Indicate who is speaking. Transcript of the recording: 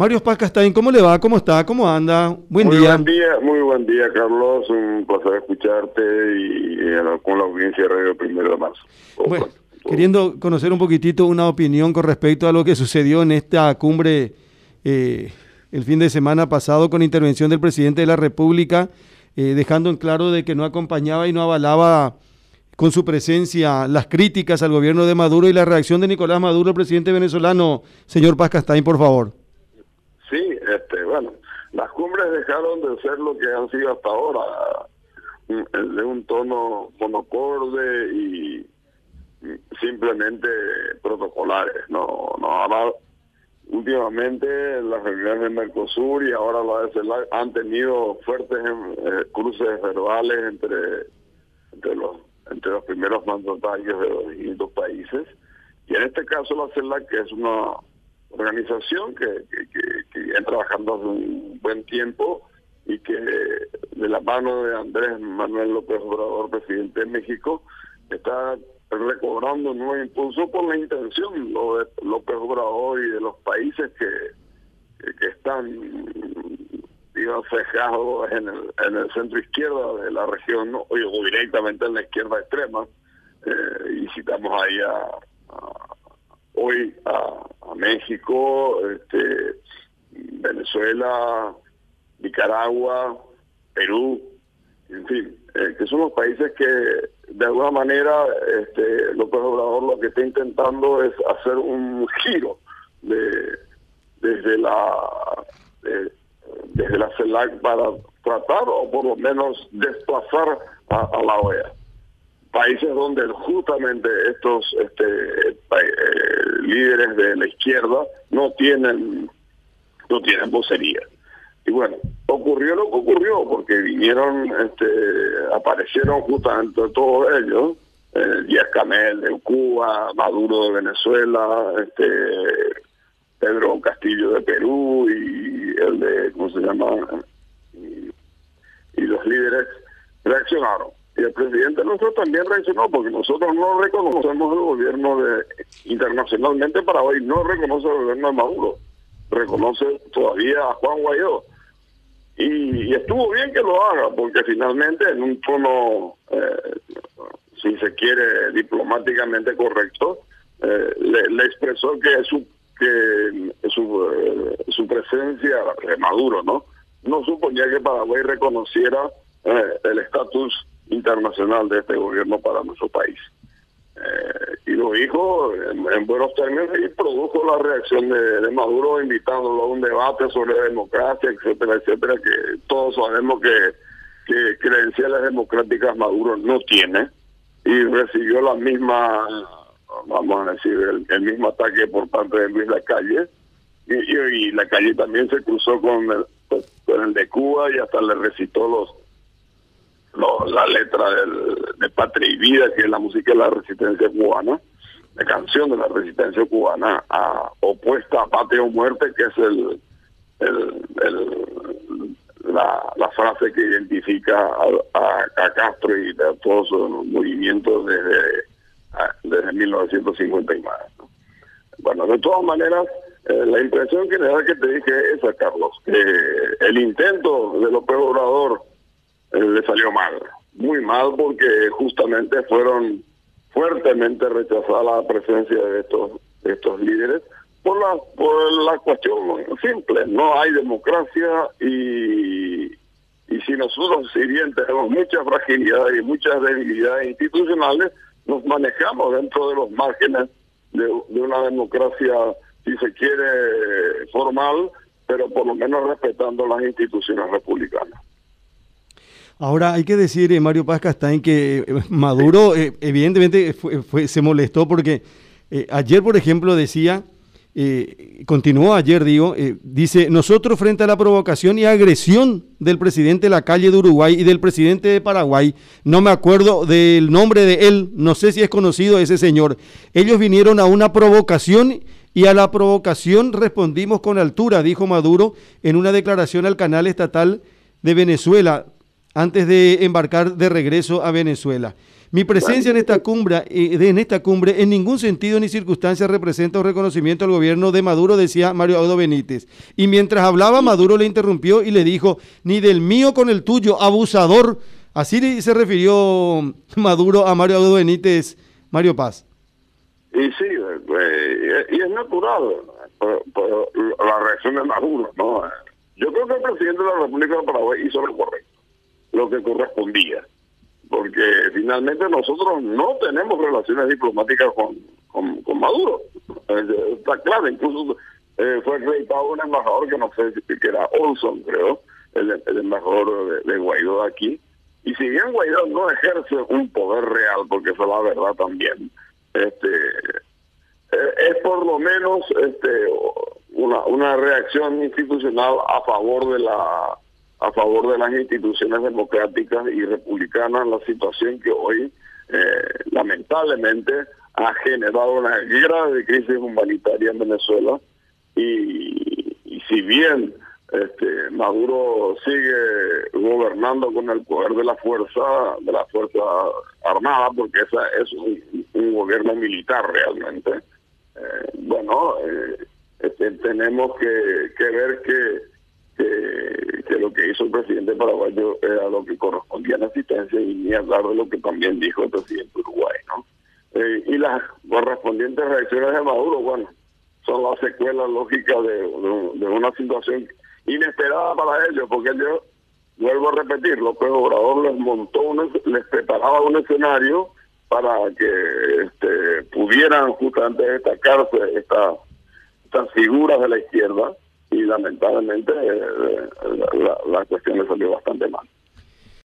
Speaker 1: Mario Paz Castaín, ¿cómo le va? ¿Cómo está? ¿Cómo anda? Buen
Speaker 2: muy
Speaker 1: día.
Speaker 2: Buen día, muy buen día, Carlos. Un placer escucharte y, con la audiencia de Radio Primero de Marzo.
Speaker 1: bueno, queriendo conocer un poquitito una opinión con respecto a lo que sucedió en esta cumbre eh, el fin de semana pasado con intervención del presidente de la República, eh, dejando en claro de que no acompañaba y no avalaba con su presencia las críticas al gobierno de Maduro y la reacción de Nicolás Maduro, presidente venezolano. Señor Paz Castaín, por favor.
Speaker 2: Bueno, las cumbres dejaron de ser lo que han sido hasta ahora, de un tono monocorde y simplemente protocolares. No, no ahora, últimamente las reuniones de Mercosur y ahora la de CELAC han tenido fuertes eh, cruces verbales entre, entre los entre los primeros mandatarios de los distintos países. Y en este caso la CELAC, que es una organización que, que, trabajando hace un buen tiempo y que de la mano de Andrés Manuel López Obrador, presidente de México, está recobrando un nuevo impulso por la intención de López Obrador y de los países que, que están digamos, cejados en el, en el centro izquierda de la región o, directamente en la izquierda extrema. Eh, y citamos ahí hoy a, México, este, Venezuela, Nicaragua, Perú, en fin, eh, que son los países que de alguna manera este, López Obrador lo que está intentando es hacer un giro de desde la desde la CELAC para tratar o por lo menos desplazar a, la OEA. Países donde justamente estos este, eh, líderes de la izquierda no tienen no tienen vocería. Y bueno, ocurrió lo que ocurrió, porque vinieron, este, aparecieron justamente todos ellos, eh, Díaz Canel de Cuba, Maduro de Venezuela, este, Pedro Castillo de Perú y el de, ¿cómo se llama? Y, los líderes reaccionaron. Y el presidente nuestro también reaccionó porque nosotros no reconocemos el gobierno de internacionalmente para hoy, no reconoce el gobierno de Maduro, reconoce todavía a Juan Guaidó. Y, estuvo bien que lo haga porque finalmente en un tono, eh, si se quiere, diplomáticamente correcto, eh, le, le expresó que su que su, eh, su presencia de Maduro, ¿no? No suponía que Paraguay reconociera eh, el estatus internacional de este gobierno para nuestro país. Y lo dijo en, buenos términos y produjo la reacción de, Maduro invitándolo a un debate sobre democracia, etcétera, etcétera, que todos sabemos que, que credenciales democráticas Maduro no tiene y recibió la misma vamos a decir, el, mismo ataque por parte de Luis Lacalle. Y, y, la calle también se cruzó con el, con el de Cuba y hasta le recitó los, los la letra del, de Patria y Vida, que es la música de la resistencia cubana, la canción de la resistencia cubana, a, opuesta a Patria o Muerte, que es el, la, la, frase que identifica a, a, Castro y a todos sus movimientos desde desde 1959. Bueno, de todas maneras, eh, la impresión general que te dije es Carlos, que el intento de López Obrador eh, le salió mal, muy mal porque justamente fueron fuertemente rechazadas la presencia de estos de estos líderes por la por la cuestión simple, no hay democracia y y si nosotros si bien tenemos mucha fragilidad y muchas debilidades institucionales, nos manejamos dentro de los márgenes de, una democracia, si se quiere, formal, pero por lo menos respetando las instituciones republicanas.
Speaker 1: Ahora hay que decir, eh, Mario Paz Castañ, que eh, Maduro eh, evidentemente fue, se molestó porque ayer, por ejemplo, decía eh, continuó ayer, digo, eh, dice, nosotros frente a la provocación y agresión del presidente de la calle de Uruguay y del presidente de Paraguay, no me acuerdo del nombre de él, no sé si es conocido ese señor, ellos vinieron a una provocación y a la provocación respondimos con altura, dijo Maduro en una declaración al canal estatal de Venezuela. Antes de embarcar de regreso a Venezuela. Mi presencia en esta cumbre, eh, en esta cumbre, en ningún sentido ni circunstancia representa un reconocimiento al gobierno de Maduro, decía Mario Audo Benítez. Y mientras hablaba, Maduro le interrumpió y le dijo, ni del mío con el tuyo, abusador. Así se refirió Maduro a Mario Audo Benítez, Mario Paz.
Speaker 2: Y sí, eh, y es natural la reacción de Maduro, ¿no? Yo creo que el presidente de la República de Paraguay hizo lo correcto, lo que correspondía porque finalmente nosotros no tenemos relaciones diplomáticas con, con, Maduro. Eh, está claro, incluso eh, fue acreditado un embajador que no sé si era Olson, creo, el, embajador de, Guaidó aquí. Y si bien Guaidó no ejerce un poder real, porque eso es la verdad también, este eh, es por lo menos este una, una reacción institucional a favor de la a favor de las instituciones democráticas y republicanas la situación que hoy eh, lamentablemente ha generado una grave crisis humanitaria en Venezuela. Y, si bien este, Maduro sigue gobernando con el poder de la fuerza de la fuerza armada porque esa es un, gobierno militar realmente eh, bueno eh, este, tenemos que, ver que, lo que hizo el presidente paraguayo era lo que correspondía a la asistencia y ni hablar de lo que también dijo el presidente Uruguay, ¿no? Eh, y las correspondientes reacciones de Maduro, bueno, son las secuelas lógicas de, una situación inesperada para ellos, porque ellos, vuelvo a repetir, López Obrador les montó, les preparaba un escenario para que este, pudieran justamente destacarse estas figuras de la izquierda y lamentablemente eh, la, la cuestión le salió bastante mal.